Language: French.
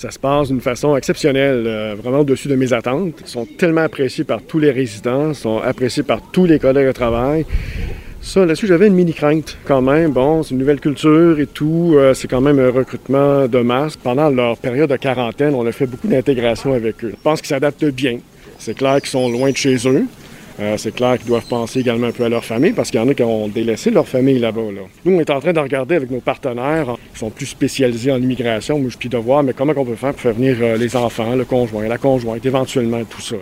Ça se passe d'une façon exceptionnelle, euh, vraiment au-dessus de mes attentes. Ils sont tellement appréciés par tous les résidents, sont appréciés par tous les collègues de travail. Ça, là-dessus, j'avais une mini crainte quand même. Bon, c'est une nouvelle culture et tout. Euh, c'est quand même un recrutement de masse. Pendant leur période de quarantaine, on a fait beaucoup d'intégration avec eux. Je pense qu'ils s'adaptent bien. C'est clair qu'ils sont loin de chez eux. Euh, c'est clair qu'ils doivent penser également un peu à leur famille parce qu'il y en a qui ont délaissé leur famille là-bas. Nous, on est en train de regarder avec nos partenaires qui sont plus spécialisés en immigration, puis de voir mais comment on peut faire pour faire venir euh, les enfants, le conjoint, la conjointe, éventuellement tout ça.